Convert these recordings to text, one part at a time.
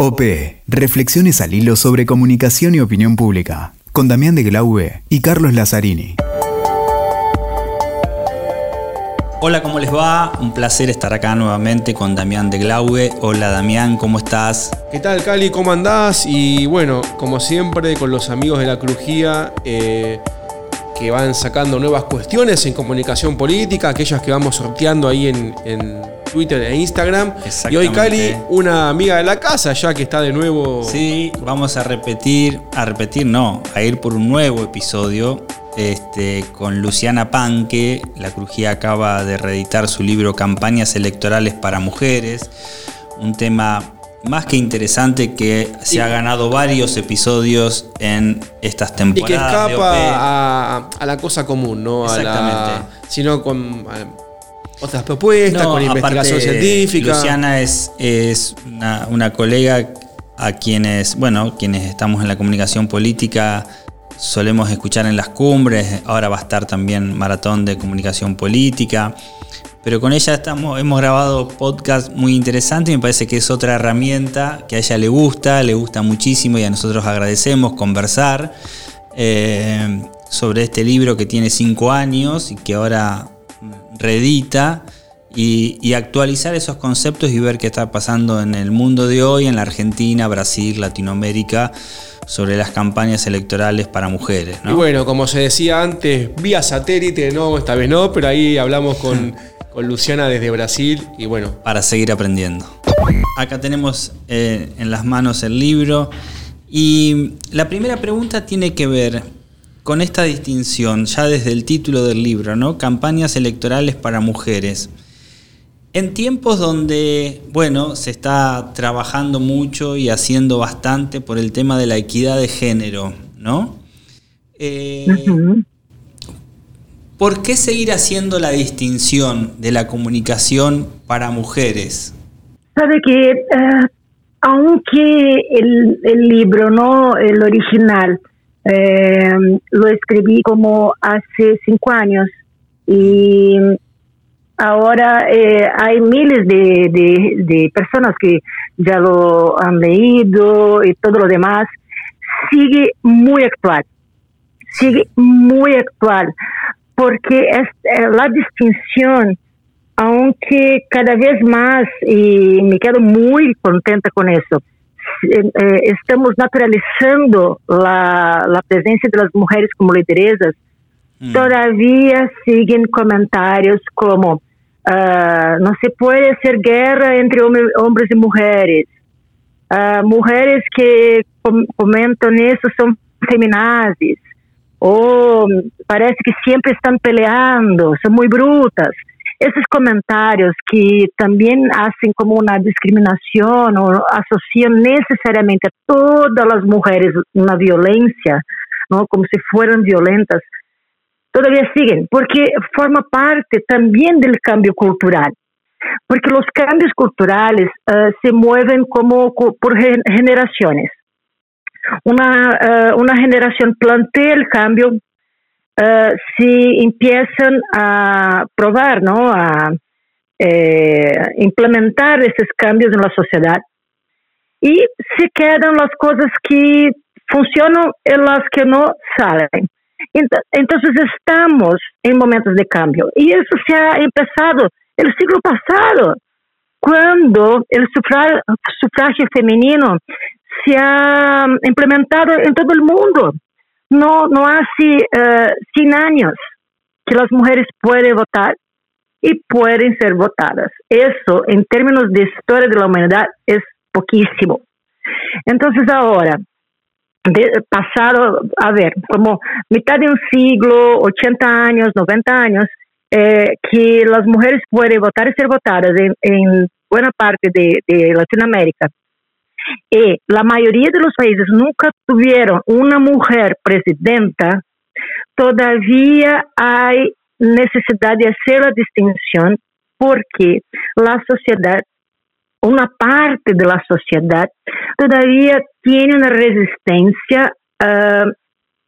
OP, Reflexiones al hilo sobre comunicación y opinión pública, con Damián de Glaube y Carlos Lazzarini. Hola, ¿cómo les va? Un placer estar acá nuevamente con Damián de Glaube. Hola Damián, ¿cómo estás? ¿Qué tal, Cali? ¿Cómo andás? Y bueno, como siempre, con los amigos de la Crujía, eh, que van sacando nuevas cuestiones en comunicación política, aquellas que vamos sorteando ahí en, en Twitter e Instagram. Y hoy Cali, una amiga de la casa, ya que está de nuevo. Sí, vamos a repetir, a repetir, no, a ir por un nuevo episodio. Este, con Luciana Panque, la Crujía acaba de reeditar su libro Campañas Electorales para Mujeres, un tema más que interesante que se ha ganado varios episodios en estas temporadas. Y que escapa a, la cosa común, ¿no? Exactamente. sino con otras propuestas, con investigación científica. Luciana es, es una, colega a quienes, bueno, quienes estamos en la comunicación política solemos escuchar en las cumbres, ahora va a estar también Maratón de Comunicación Política, pero con ella estamos, hemos grabado podcast muy interesantes y me parece que es otra herramienta que a ella le gusta, le gusta muchísimo y a nosotros agradecemos conversar eh, sobre este libro que tiene cinco años y que ahora reedita y, actualizar esos conceptos y ver qué está pasando en el mundo de hoy, en la Argentina, Brasil, Latinoamérica, sobre las campañas electorales para mujeres. Y bueno, como se decía antes, vía satélite, no, esta vez no, pero ahí hablamos con, Luciana desde Brasil y bueno. Para seguir aprendiendo. Acá tenemos eh, en las manos el libro y la primera pregunta tiene que ver con esta distinción, ya desde el título del libro, ¿no? Campañas electorales para mujeres. En tiempos donde, bueno, se está trabajando mucho y haciendo bastante por el tema de la equidad de género, ¿no? Eh, ¿Por qué seguir haciendo la distinción de la comunicación para mujeres? Sabe que, eh, aunque el, el libro, ¿no? El original, eh, lo escribí como hace cinco años y ahora eh, hay miles de, de, personas que ya lo han leído y todo lo demás. Sigue muy actual, sigue muy actual, porque es eh, la distinción, aunque cada vez más, y me quedo muy contenta con eso, eh, estamos naturalizando la, la, presencia de las mujeres como lideresas, mm. todavía siguen comentarios como uh, no se puede hacer guerra entre hombres y mujeres. Uh, mujeres que com comentan eso son feminazis. O parece que siempre están peleando, son muy brutas esos comentarios que también hacen como una discriminación o asocian necesariamente a todas las mujeres una violencia, ¿no? como si fueran violentas, todavía siguen, porque forma parte también del cambio cultural. Porque los cambios culturales uh, se mueven como por generaciones. Una, uh, una generación plantea el cambio uh, si empiezan a probar, ¿no? A eh, implementar esos cambios en la sociedad y se quedan las cosas que funcionan y las que no salen. Entonces estamos en momentos de cambio y eso se ha empezado el siglo pasado, cuando el sufragio, sufragio femenino se ha implementado en todo el mundo no, no hace 100 años que las mujeres pueden votar y pueden ser votadas. Eso, en términos de historia de la humanidad, es poquísimo. Entonces ahora, pasado, a ver, como mitad de un siglo, 80 años, 90 años, eh, que las mujeres pueden votar y ser votadas en, buena parte de Latinoamérica y la mayoría de los países nunca tuvieron una mujer presidenta, todavía hay necesidad de hacer la distinción porque la sociedad, una parte de la sociedad, todavía tiene una resistencia eh,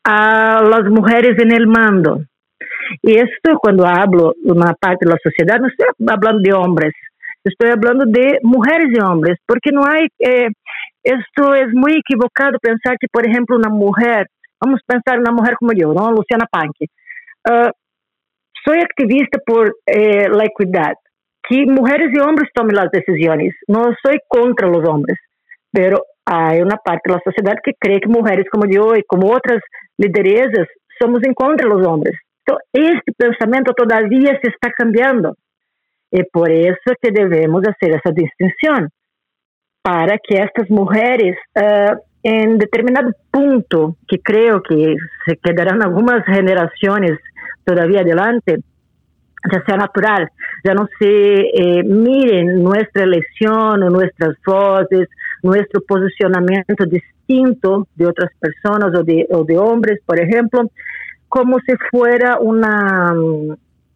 a las mujeres en el mando. Y esto cuando hablo de una parte de la sociedad, no estoy hablando de hombres, estoy hablando de mujeres y hombres, porque no hay, eh, es muy equivocado pensar que, por ejemplo, una mujer, vamos pensar en una mujer como yo, ¿no? Luciana Panque. Uh, soy activista por eh, la equidad, que mujeres y hombres tomen las decisiones. No soy contra los hombres, pero hay una parte de la sociedad que cree que mujeres como yo y como otras lideresas somos contra los hombres. Entonces, este pensamiento todavía se está cambiando. Y por eso que debemos hacer esa distinción, para que estas mujeres, uh, en determinado punto, que creo que se quedarán algunas generaciones todavía adelante, ya sea natural, ya no se eh, miren nuestra elección, nuestras voces, nuestro posicionamiento distinto de otras personas o de, o de hombres, por ejemplo, como si fuera una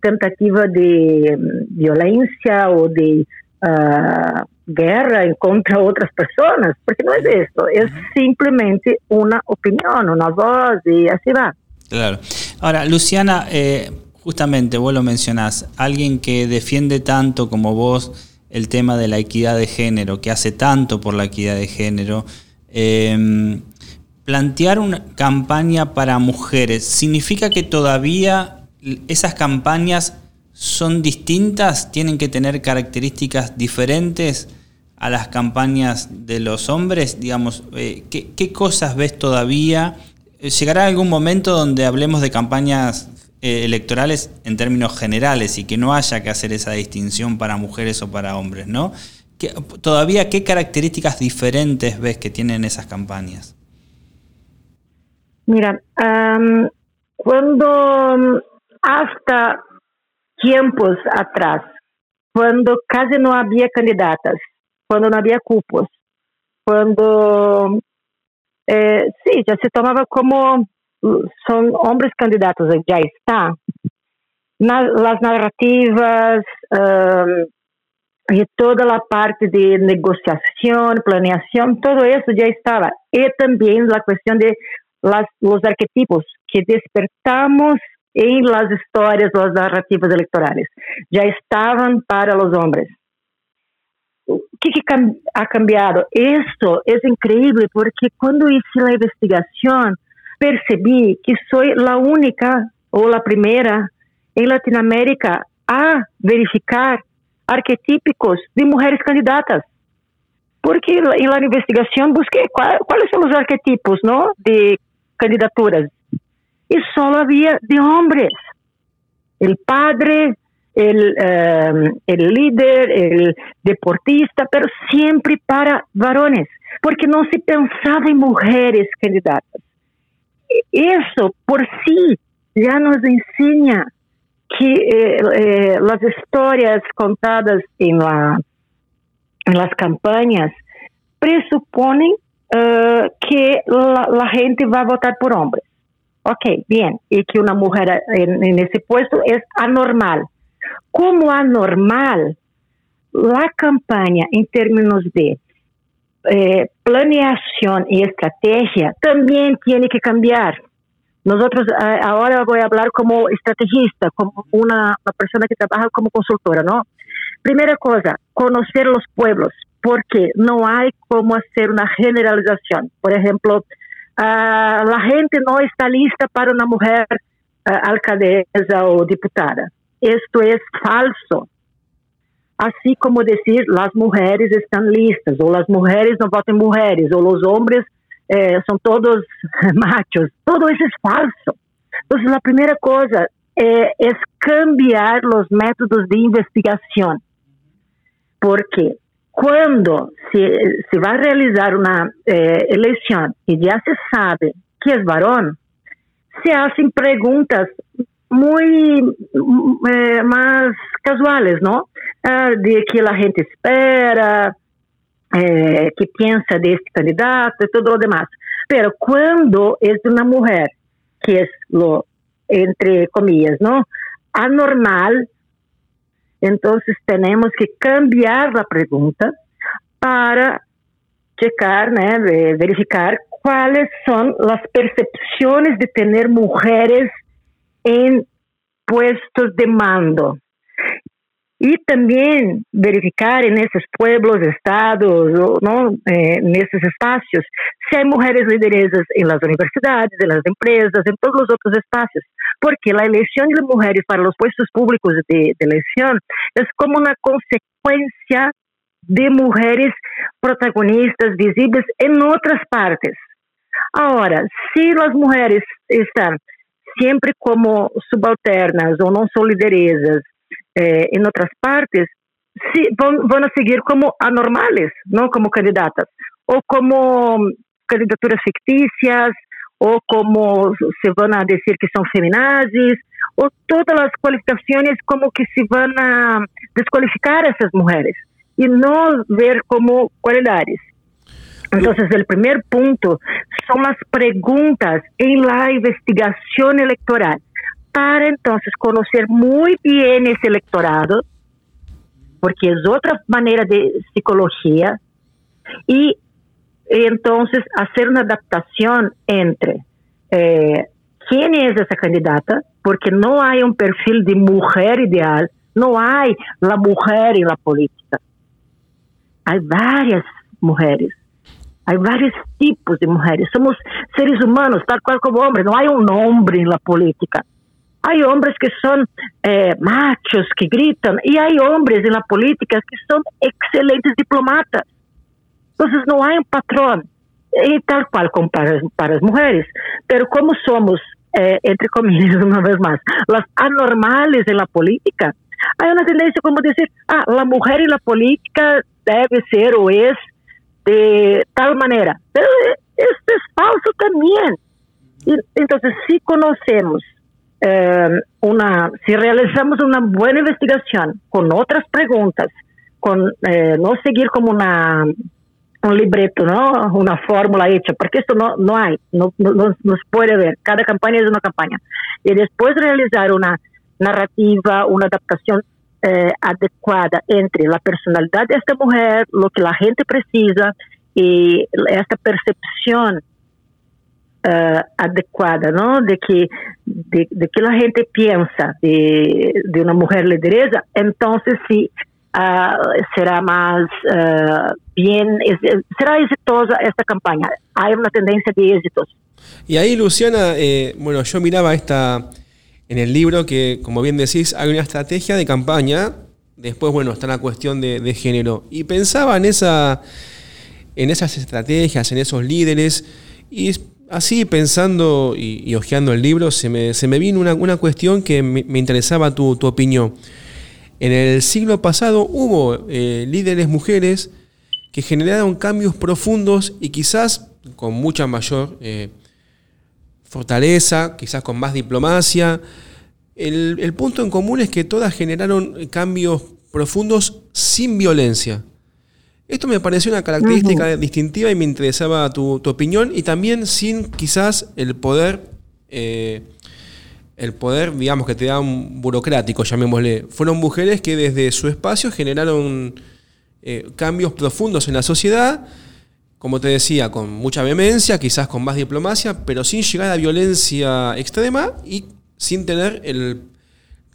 tentativa de um, violencia o de uh, guerra en contra de otras personas, porque no es esto, es simplemente una opinión, una voz y así va. Claro. Ahora, Luciana, eh, justamente vos lo mencionás, alguien que defiende tanto como vos el tema de la equidad de género, que hace tanto por la equidad de género, em, plantear una campaña para mujeres, ¿significa que todavía esas campañas son distintas? ¿Tienen que tener características diferentes a las campañas de los hombres? Digamos, eh, ¿qué, cosas ves todavía? ¿Llegará algún momento donde hablemos de campañas eh, electorales en términos generales y que no haya que hacer esa distinción para mujeres o para hombres, ¿no? todavía, ¿qué características diferentes ves que tienen esas campañas? Mira, cuando hasta tiempos atrás, cuando casi no había candidatas, cuando no había cupos, cuando eh, sí, ya se tomaba como son hombres candidatos, ya está. las narrativas y toda la parte de negociación, planeación, todo eso ya estaba. Y también la cuestión de los arquetipos que despertamos en las historias, las narrativas electorales. Ya estaban para los hombres. ¿Qué, ha cambiado? Esto es increíble porque cuando hice la investigación percebí que soy la única o la primera en Latinoamérica a verificar arquetípicos de mujeres candidatas. Porque en la investigación busqué cuáles son los arquetipos ¿no? de candidaturas y solo había de hombres. El padre, el, em, el líder, el deportista, pero siempre para varones, porque no se pensaba en mujeres candidatas. Eso por sí ya nos enseña que eh, eh, las historias contadas en, la, en las campañas presuponen eh, que la gente va a votar por hombres. Ok, bien, y que una mujer en, ese puesto es anormal. Como anormal, la campaña en términos de eh, planeación y estrategia también tiene que cambiar. Nosotros eh, ahora voy a hablar como estrategista, como una, una, persona que trabaja como consultora, ¿no? Primera cosa, conocer los pueblos, porque no hay cómo hacer una generalización. Por ejemplo, uh, la gente no está lista para una mujer uh, alcaldesa o diputada. Esto es falso. Así como decir las mujeres están listas, o las mujeres no votan mujeres, o los hombres eh, son todos machos. Todo eso es falso. Entonces, la primera cosa eh, es cambiar los métodos de investigación. Porque cuando se, va a realizar una eh, elección y ya se sabe que es varón, se hacen preguntas muy mm, eh, más casuales, ¿no? Ah, de que la gente espera, eh, que piensa de este candidato y todo lo demás. Pero cuando es una mujer, que es lo, entre comillas, ¿no? Anormal, entonces tenemos que cambiar la pregunta para checar, verificar cuáles son las percepciones de tener mujeres en puestos de mando. Y también verificar en esos pueblos, estados, ¿no? Eh, en esos espacios, si hay mujeres lideresas en las universidades, en las empresas, en todos los otros espacios, porque la elección de mujeres para los puestos públicos de, elección es como una consecuencia de mujeres protagonistas visibles en otras partes. Ahora, si las mujeres están siempre como subalternas o no son lideresas eh, en otras partes, sí, van, a seguir como anormales, ¿no? Como candidatas, o como candidaturas ficticias, o como se van a que son feminazis, o todas las cualificaciones como que se van a descualificar a esas mujeres y no ver como cualidades. Entonces, el primer punto son las preguntas en la investigación electoral para entonces conocer muy bien ese electorado, porque es otra manera de psicología, y entonces hacer una adaptación entre eh, quién es esa candidata, porque no hay un perfil de mujer ideal, no hay la mujer en la política. Hay varias mujeres, hay varios tipos de mujeres. Somos seres humanos, tal cual como hombres, no hay un hombre en la política. Hay hombres que son eh, machos, que gritan, y hay hombres en la política que son excelentes diplomatas. Entonces no hay un patrón, y tal cual como para, las mujeres. Pero como somos, eh, entre comillas, una vez más, las anormales en la política, hay una tendencia como decir, ah, mujer en la política debe ser o es de tal. Pero esto es falso también. Y, entonces, si conocemos eh, una, si realizamos una buena investigación con otras preguntas, con eh, no seguir como una un libreto, ¿no? Una fórmula hecha, porque esto no, no hay, no, no, no, puede ver. Cada campaña es una campaña. Y después realizar una narrativa, una adaptación eh, adecuada entre la personalidad de esta mujer, lo que la gente precisa y esta percepción uh, adequada, ¿no? De que, de, que la gente piensa de, de una mujer lideresa, entonces sí uh, será más uh, bien, será exitosa esta campaña. Hay una tendencia de éxitos. Y ahí, Luciana, eh, bueno, yo miraba esta en el libro que, como bien decís, hay una estrategia de campaña. Después, bueno, está la cuestión de, de género. Y pensaba en esa en esas estrategias, en esos líderes. Y así pensando y, y hojeando el libro, se me, se me vino una, una, cuestión que me, interesaba tu, tu, opinión. En el siglo pasado hubo eh, líderes mujeres que generaron cambios profundos y quizás con mucha mayor eh, fortaleza, quizás con más diplomacia. El, el punto en común es que todas generaron cambios profundos sin violencia. Esto me pareció una característica distintiva y me interesaba tu, opinión y también sin quizás el poder, eh, el poder, digamos, que te da un burocrático, llamémosle. Fueron mujeres que desde su espacio generaron eh, cambios profundos en la sociedad, como te decía, con mucha vehemencia, quizás con más diplomacia, pero sin llegar a violencia extrema y sin tener el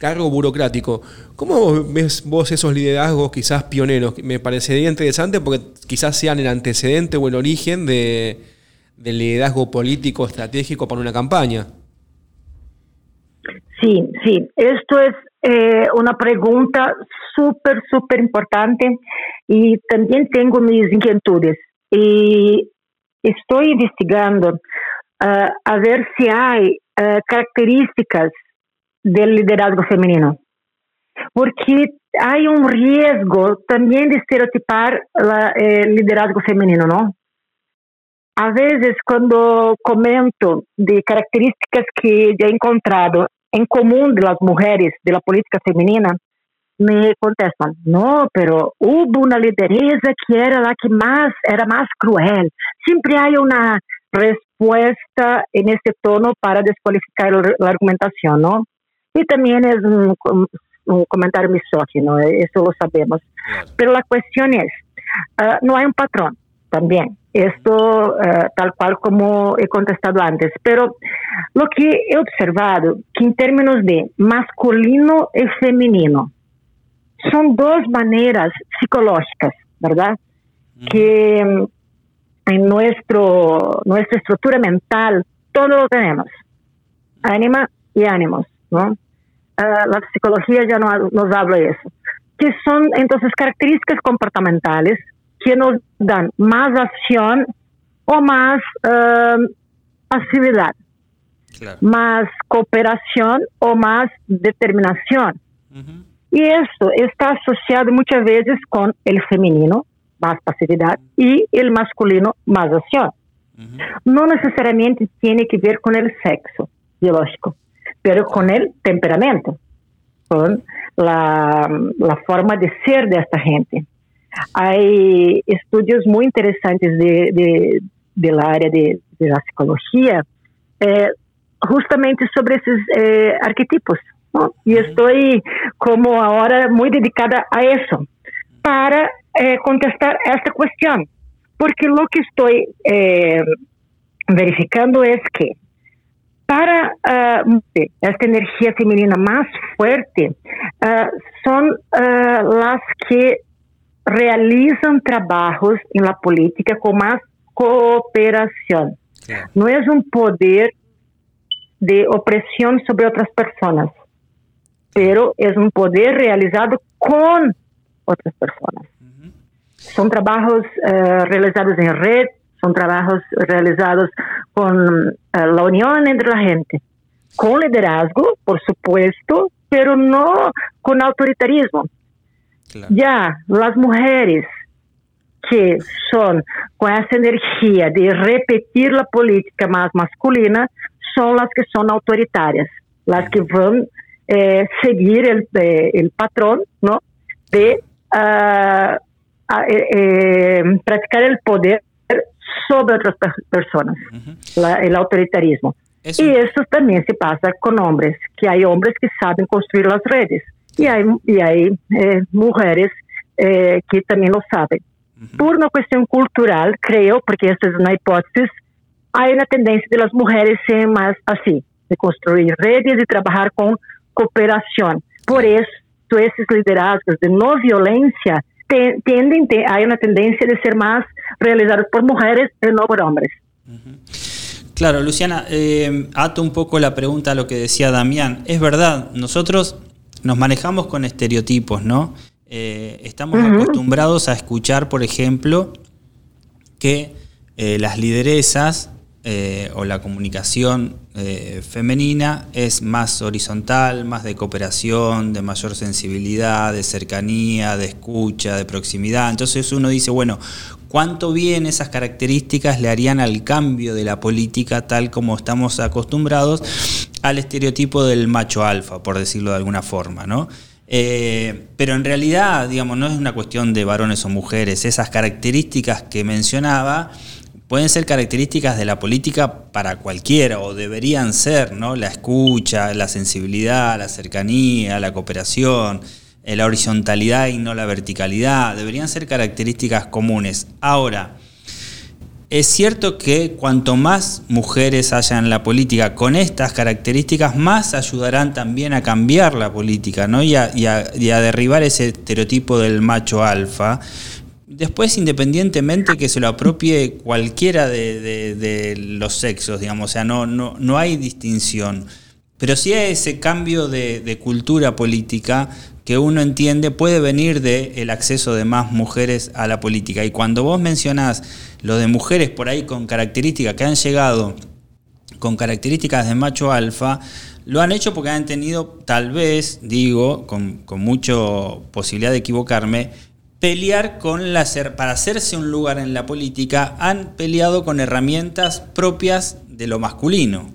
cargo burocrático. ¿Cómo ves vos esos liderazgos quizás pioneros? Me parecería interesante porque quizás sean el antecedente o el origen de, del liderazgo político estratégico para una campaña. Sí, sí, esto es eh, una pregunta súper, súper importante y también tengo mis inquietudes. Y estoy investigando uh, a ver si hay uh, características del liderazgo femenino. Porque hay un riesgo también de estereotipar el liderazgo femenino, ¿no? A veces cuando comento de características que he encontrado en común de las mujeres de la política femenina, me contestan, no, pero hubo una lideresa que era la que más, era más cruel. Siempre hay una respuesta en este tono para descualificar la argumentación, ¿no? Y también es un, un comentario misógino, eso lo sabemos. Pero la cuestión es, uh, no hay un patrón también. Esto uh, tal cual como he contestado antes. Pero lo que he observado, que en términos de masculino y femenino, son dos maneras psicológicas, ¿verdad? Que mm, en nuestro, nuestra estructura mental todo lo tenemos, ánima y ánimos, ¿no? Ah, la psicología ya no, nos habla de eso, que son entonces características comportamentales que nos dan más acción o más uh, pasividad, más cooperación o más determinación. Y eso está asociado muchas veces con el femenino, más pasividad, y el masculino, más acción. No necesariamente tiene que ver con el sexo biológico, pero con el temperamento, con la, la forma de ser de esta gente. Hay estudios muy interesantes de, de, del área de, de la psicología, eh, justamente sobre esos eh, arquetipos. ¿no? Y estoy como ahora muy dedicada a eso, para eh, contestar esta cuestión, porque lo que estoy eh, verificando es que para uh, esta energía femenina más fuerte uh, son uh, las que realizan trabajos en la política con más cooperación. No es un poder de opresión sobre otras personas, pero es un poder realizado con otras personas. Son trabajos realizados en red, son trabajos realizados con eh, la unión entre la gente, con liderazgo, por supuesto, pero no con autoritarismo. Ya las mujeres que son con esa energía de repetir la política más masculina son las que son autoritarias, las que van a eh, seguir el, eh, el, patrón ¿no? de uh, practicar el poder sobre otras personas, el autoritarismo. Y eso también se pasa con hombres, que hay hombres que saben construir las redes y hay, y hay eh, mujeres eh, que también lo saben. Por una cuestión cultural, creo, porque esta es una hipótesis, hay una tendencia de las mujeres ser más así, de construir redes y trabajar con cooperación. Por eso, esos liderazgos de no tienden, hay una tendencia de ser más realizados por mujeres y no por hombres. Claro, Luciana, eh, ato un poco la pregunta a lo que decía Damián. Es verdad, nosotros nos manejamos con estereotipos, ¿no? Eh, estamos acostumbrados a escuchar, por ejemplo, que eh, las lideresas eh, o la comunicación eh, femenina es más horizontal, más de cooperación, de mayor sensibilidad, de cercanía, de escucha, de proximidad. Entonces uno dice, bueno, ¿cuánto bien esas características le harían al cambio de la política tal como estamos acostumbrados al estereotipo del macho alfa, por decirlo de alguna forma, ¿no? Eh, pero en realidad, digamos, no es una cuestión de varones o mujeres. Esas características que mencionaba pueden ser características de la política para cualquiera, o deberían ser, ¿no? La escucha, la sensibilidad, la cercanía, la cooperación, eh, la horizontalidad y no la verticalidad, deberían ser características comunes. Ahora, es cierto que cuanto más mujeres haya en la política con estas características, más ayudarán también a cambiar la política ¿no? y, a, y a derribar ese estereotipo del macho alfa Después, independientemente que se lo apropie cualquiera de, los sexos, digamos, o sea, no, no, no hay distinción. Pero sí hay ese cambio de, cultura política que uno entiende puede venir del acceso de más mujeres a la política. Y cuando vos mencionás lo de mujeres por ahí con características que han llegado con características de macho alfa, lo han hecho porque han tenido, tal vez, digo, con, con mucha posibilidad de equivocarme, pelear con la para hacerse un lugar en la política, han peleado con herramientas propias de lo masculino.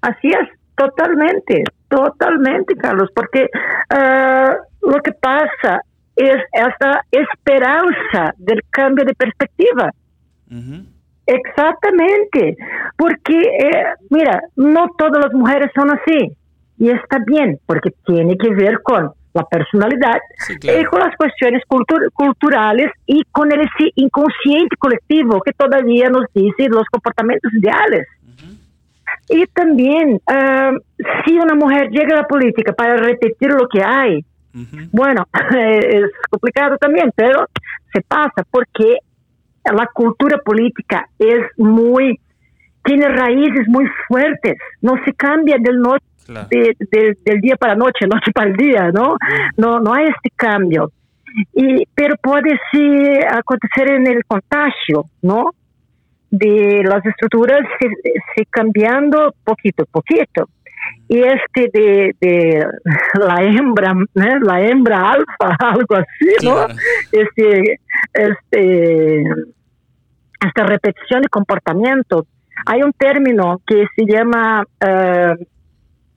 Así es, totalmente, totalmente, Carlos, porque eh, lo que pasa es esta esperanza del cambio de perspectiva. Exactamente, porque, eh, mira, no todas las mujeres son así, y está bien, porque tiene que ver con la personalidad, y con las cuestiones culturales y con ese inconsciente colectivo que todavía nos dice los comportamientos ideales. Y también, ah, si una mujer llega a la política para repetir lo que hay, bueno, es complicado también, pero se pasa porque la cultura política es muy, tiene raíces muy fuertes, no se cambia del, del día para la noche, noche para el día, ¿no? No, no hay este cambio. Y, pero puede sí acontecer en el contagio, ¿no? De las estructuras se, cambiando poquito a poquito. Y este de, la hembra, la hembra alfa, algo así, ¿no? Este, este, esta repetición de comportamiento. Hay un término que se llama eh,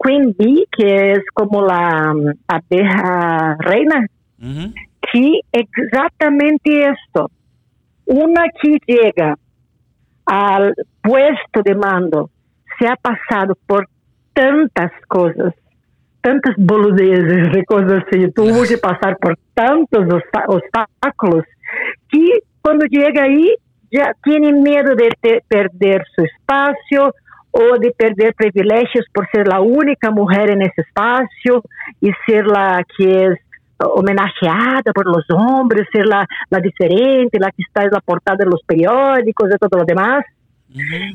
Queen Bee, que es como la abeja reina, que exactamente esto. Una que llega al puesto de mando. Se ha pasado por tantas cosas, tantas boludeces de cosas así, tuvo que pasar por tantos obstáculos. Que cuando llega ahí ya tiene miedo de perder su espacio o de perder privilegios por ser la única mujer en ese espacio y ser la que es homenajeada por los hombres, ser la, la diferente, la que está en la portada de los periódicos, de todo lo demás,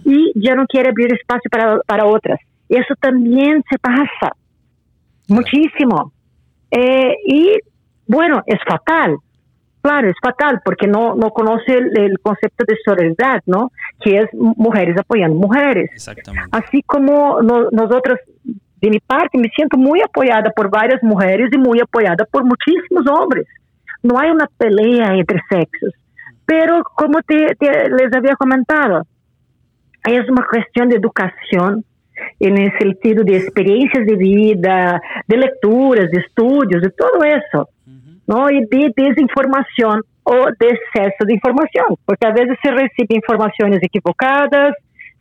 y ya no quiere abrir espacio para, para otras. Eso también se pasa muchísimo. Eh, y bueno, es fatal. Claro, es fatal porque no, no conoce el, concepto de solidaridad, ¿no? Que es mujeres apoyando mujeres. Exactamente. Así como nosotros de mi parte, me siento muy apoyada por varias mujeres y muy apoyada por muchísimos hombres. No hay una pelea entre sexos. Pero como te, les había comentado, es una cuestión de educación en el sentido de experiencias de vida, de lecturas, de estudios, de todo eso, ¿no? Y de desinformación o de exceso de información, porque a veces se recibe informaciones equivocadas,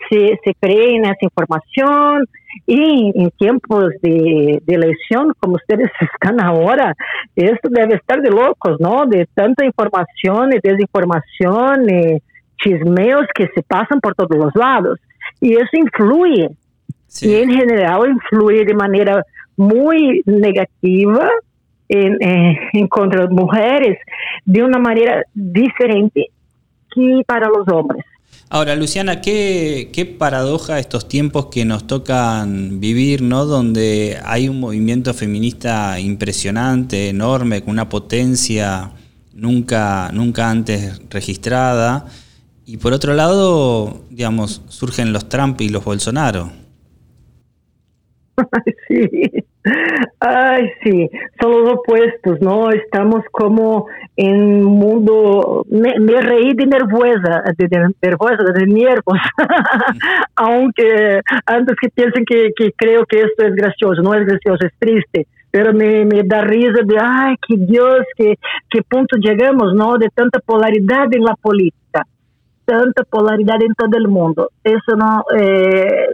se, se cree en esa información y en tiempos de, de, elección, como ustedes están ahora, esto debe estar de locos, ¿no? De tanta información y desinformación y chismeos que se pasan por todos los lados. Y eso influye, y en general influye de manera muy negativa en, en, en contra de mujeres de una manera diferente que para los hombres. Ahora, Luciana, qué, qué paradoja estos tiempos que nos tocan vivir, ¿no? Donde hay un movimiento feminista impresionante, enorme, con una potencia nunca, nunca antes registrada. Y por otro lado, digamos, surgen los Trump y los Bolsonaro. Sí, Ay, sí, son los opuestos, ¿no? Estamos como en un mundo, me, reí de nervosa, de, nervosa, de nervos, aunque antes que piensen que, creo que esto es gracioso, no es gracioso, es triste, pero me, da risa de, ay, que Dios, que, qué punto llegamos, ¿no? De tanta polaridad en la política, tanta polaridad en todo el mundo. Eso no, eh,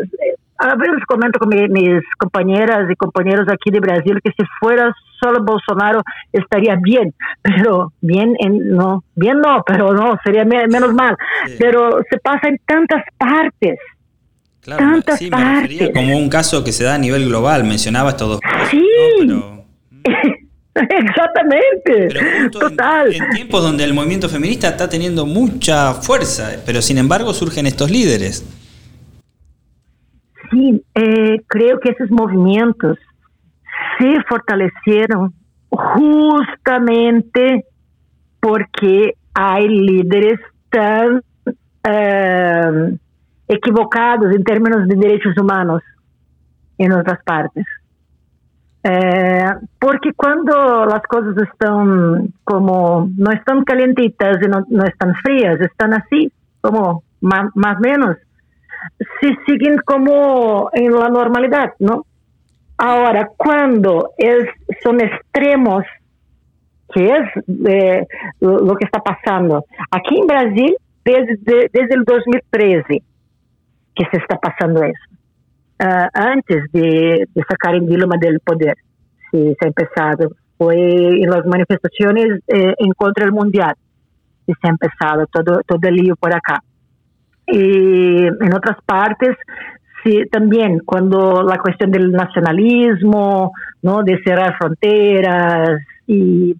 a veces comento con mis compañeras y compañeros aquí de Brasil que si fuera solo Bolsonaro estaría bien, pero bien en, no, bien no, pero no, sería menos mal. Pero se pasa en tantas partes. Claro, tantas partes. como un caso que se da a nivel global, mencionaba estos dos. Sí. Exactamente. Total. en tiempos donde el movimiento feminista está teniendo mucha fuerza, pero sin embargo surgen estos líderes. Sí, eh, creo que esos movimientos se fortalecieron justamente porque hay líderes tan eh, equivocados en términos de derechos humanos en otras partes. Eh, porque cuando las cosas están como, no están calientitas y no, no están frías, están así, como más o menos, se siguen como en la normalidad, ¿no? Ahora, cuando es, son extremos, que es eh, lo que está pasando aquí en Brasil desde, desde el 2013 que se está pasando eso. Uh, antes de, de sacar en Dilma del poder, se, se ha empezado, fue en las manifestaciones eh, en contra del mundial, se ha empezado todo, todo el lío por acá y en otras partes sí, también cuando la cuestión del nacionalismo, ¿no? De cerrar fronteras y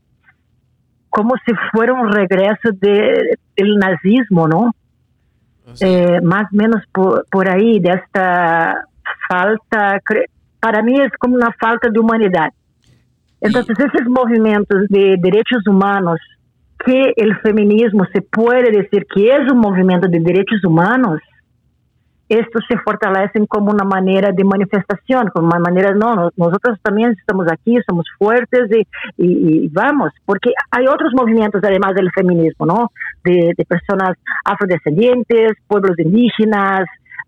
como si fuera un regreso de, del nazismo, ¿no? Eh, más o menos por, por ahí, de esta falta, para mí es como una falta de humanidad. Entonces, esos movimientos de derechos humanos, que el feminismo se puede decir que es un movimiento de derechos humanos, estos se fortalecen como una manera de manifestación, como una manera, no, nosotros también estamos aquí, somos fuertes y, vamos, porque hay otros movimientos además del feminismo, ¿no? De, personas afrodescendientes, pueblos indígenas,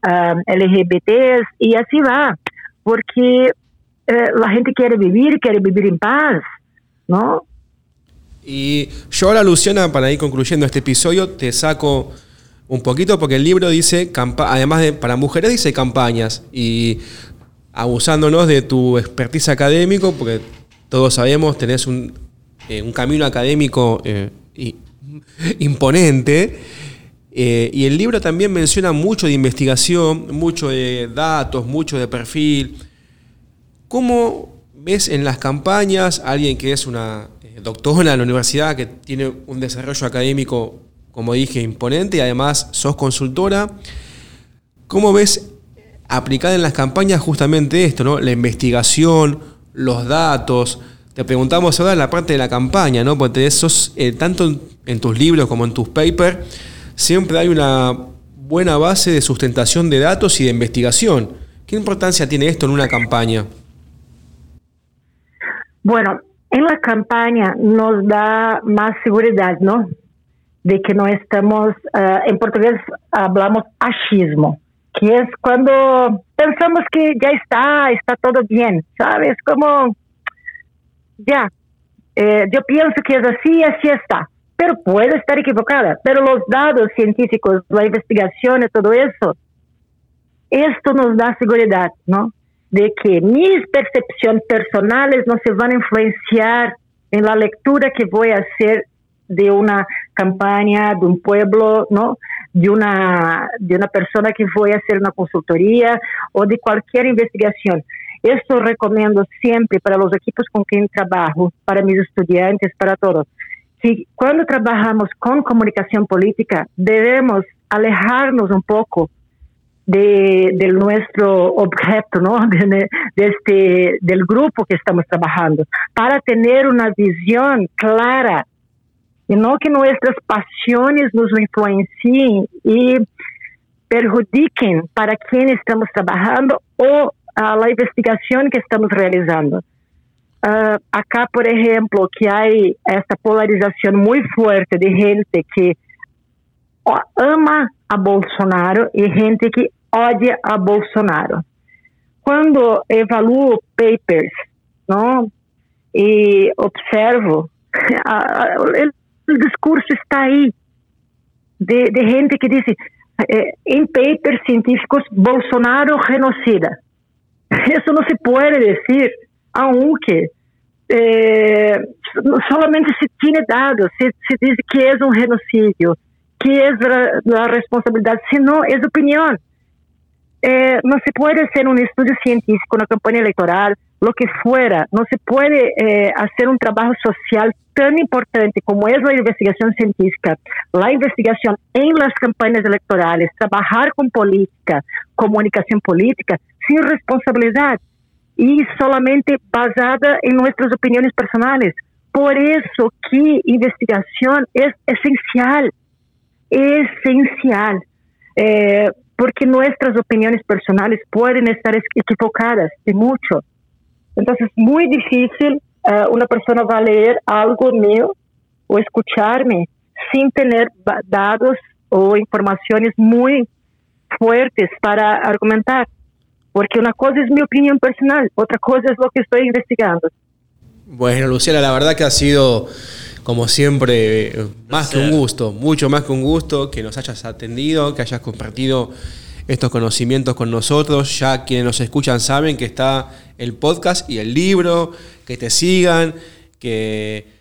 um, LGBTs, y así va, porque eh, la gente quiere vivir, quiere vivir en paz, ¿no? Y yo ahora, Luciana, para ir concluyendo este episodio, te saco un poquito porque el libro dice, además de para mujeres, dice campañas. Y abusándonos de tu expertise académico, porque todos sabemos, tenés un, eh, camino académico eh, imponente. Eh, y el libro también menciona mucho de investigación, mucho de datos, mucho de perfil. ¿Cómo ves en las campañas alguien que es una doctora en la universidad, que tiene un desarrollo académico como dije, imponente y además sos consultora. ¿Cómo ves aplicada en las campañas justamente esto, ¿no? La investigación, los datos. Te preguntamos ahora en la parte de la campaña, ¿no? Porque sos, eh, tanto en tus libros como en tus papers, siempre hay una buena base de sustentación de datos y de investigación. ¿Qué importancia tiene esto en una campaña? Bueno, en la campaña nos da más seguridad, ¿no? de que no estamos, uh, en portugués hablamos achismo, que es cuando pensamos que ya está, está todo bien, ¿sabes? Como, ya, eh, yo pienso que es así, así está, pero puede estar equivocada, pero los datos científicos, la investigación y todo eso, esto nos da seguridad, ¿no? De que mis percepciones personales no se van a influenciar en la lectura que voy a hacer de una campaña, de un pueblo, ¿no? De una, de una persona que fue a hacer una consultoría o de cualquier investigación. Esto recomiendo siempre para los equipos con quien trabajo, para mis estudiantes, para todos. Si cuando trabajamos con comunicación política debemos alejarnos un poco de, de, nuestro objeto, ¿no? De, de, grupo que estamos trabajando, para tener una visión clara y no que nuestras pasiones nos influencien y perjudiquen para quien estamos trabajando o a la investigación que estamos realizando. Uh, acá, por ejemplo, que hay esta polarización muy fuerte de gente que ama a Bolsonaro y gente que odia a Bolsonaro. Cuando evalúo papers, ¿no? Y observo, el el discurso está ahí de, gente que dice, eh, en papers científicos, Bolsonaro genocida. Eso no se puede decir, aunque eh, solamente se tiene dados, se, dice que es un genocidio, que es la, responsabilidad, si no, es opinión. Eh, no se puede hacer un estudio científico, una campaña electoral, lo que fuera, no se puede eh, hacer un trabajo social tan importante como es la investigación científica, la investigación en las campañas electorales, trabajar con política, comunicación política, sin responsabilidad y solamente basada en nuestras opiniones personales. Por eso que investigación es esencial, esencial, eh, porque nuestras opiniones personales pueden estar equivocadas de mucho. Entonces, es muy difícil uh, una persona va a leer algo mío o escucharme sin tener dados o informaciones muy fuertes para argumentar. Porque una cosa es mi opinión personal, otra cosa es lo que estoy investigando. Bueno, Luciana, la verdad que ha sido, como siempre, más que un gusto, mucho más que un gusto que nos hayas atendido, que hayas compartido estos conocimientos con nosotros. Ya quienes nos escuchan saben que está el podcast y el libro, que te sigan, que,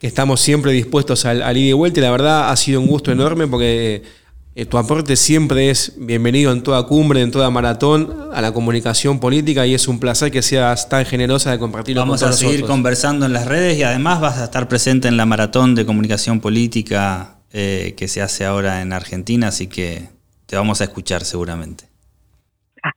estamos siempre dispuestos al, al ida y vuelta. Y la verdad ha sido un gusto enorme porque Eh, tu aporte siempre es bienvenido en toda cumbre, en toda maratón, a la comunicación política y es un placer que seas tan generosa de compartirlo Vamos con a todos seguir nosotros. conversando en las redes y además vas a estar presente en la maratón de comunicación política eh, que se hace ahora en Argentina, así que te vamos a escuchar seguramente.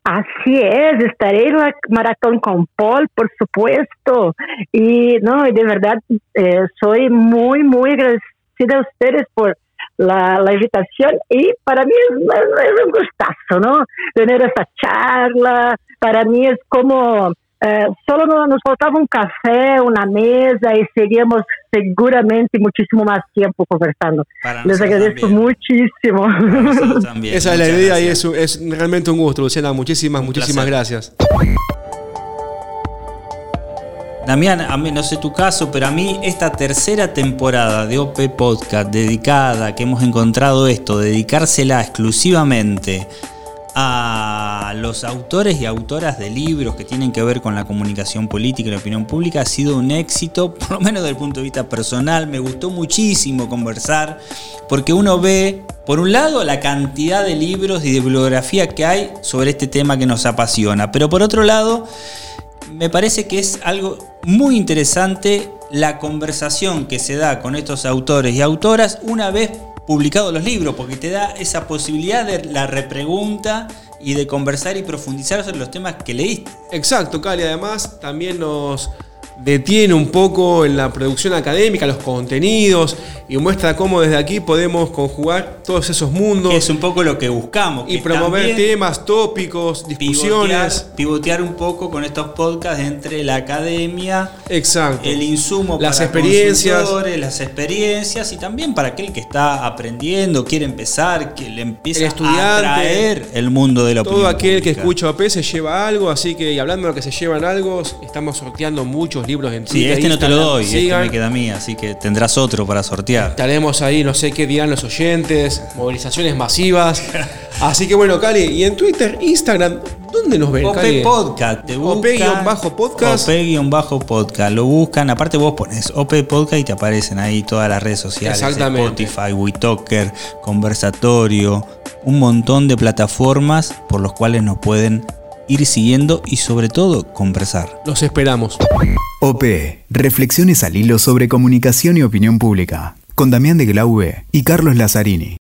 Así es, estaré en la maratón con Paul, por supuesto. Y no, y de verdad, eh, soy muy, muy agradecida a ustedes por la, la invitación y para mí es, es un gustazo, ¿no? Tener esa charla, para mí es como, eh, solo no- nos faltaba un café, una mesa y seguimos seguramente muchísimo más tiempo conversando. Para Les agradezco también. muchísimo. También. Esa es la Muchas idea y gracias. es, es realmente un gusto, Luciana. Muchísimas, muchísimas placer. gracias. Damián, a mí no sé tu caso, pero a mí esta tercera temporada de OP Podcast dedicada, que hemos encontrado esto, dedicársela exclusivamente a los autores y autoras de libros que tienen que ver con la comunicación política y la opinión pública, ha sido un éxito, por lo menos desde el punto de vista personal. Me gustó muchísimo conversar, porque uno ve, por un lado, la cantidad de libros y de bibliografía que hay sobre este tema que nos apasiona, pero por otro lado, me parece que es algo muy interesante la conversación que se da con estos autores y autoras una vez publicados los libros, porque te da esa posibilidad de la repregunta y de conversar y profundizar sobre los temas que leíste. Exacto, Cali. Además, también nos detiene un poco en la producción académica, los contenidos, y muestra cómo desde aquí podemos conjugar todos esos mundos Que es un poco lo que buscamos. y promover temas, tópicos, discusiones. Pivotear, pivotear un poco con estos podcasts entre la academia, Exacto. el insumo Las para experiencias. las experiencias y también para aquel que está aprendiendo, quiere empezar, que le empieza a atraer el mundo de la Todo opinión aquel que escucha OP se lleva algo, así que y hablando de lo que se llevan algo, estamos sorteando muchos libros en Sí, Twitter, este no te lo doy, este me queda a mí, así que tendrás otro para sortear. Estaremos ahí, no sé qué dirán los oyentes, movilizaciones masivas. Así que bueno, Cali, y en Twitter, Instagram, ¿dónde nos ven, Cali? OP Podcast, te buscan, OP-podcast. OP-podcast, lo buscan, aparte vos pones OP Podcast y te aparecen ahí todas las redes sociales, Exactamente. Spotify, WeTalker, Conversatorio, un montón de plataformas por los cuales nos pueden ir siguiendo y sobre todo conversar. Los esperamos. OP, reflexiones al hilo sobre comunicación y opinión pública, con Damián de Glaube y Carlos Lazzarini.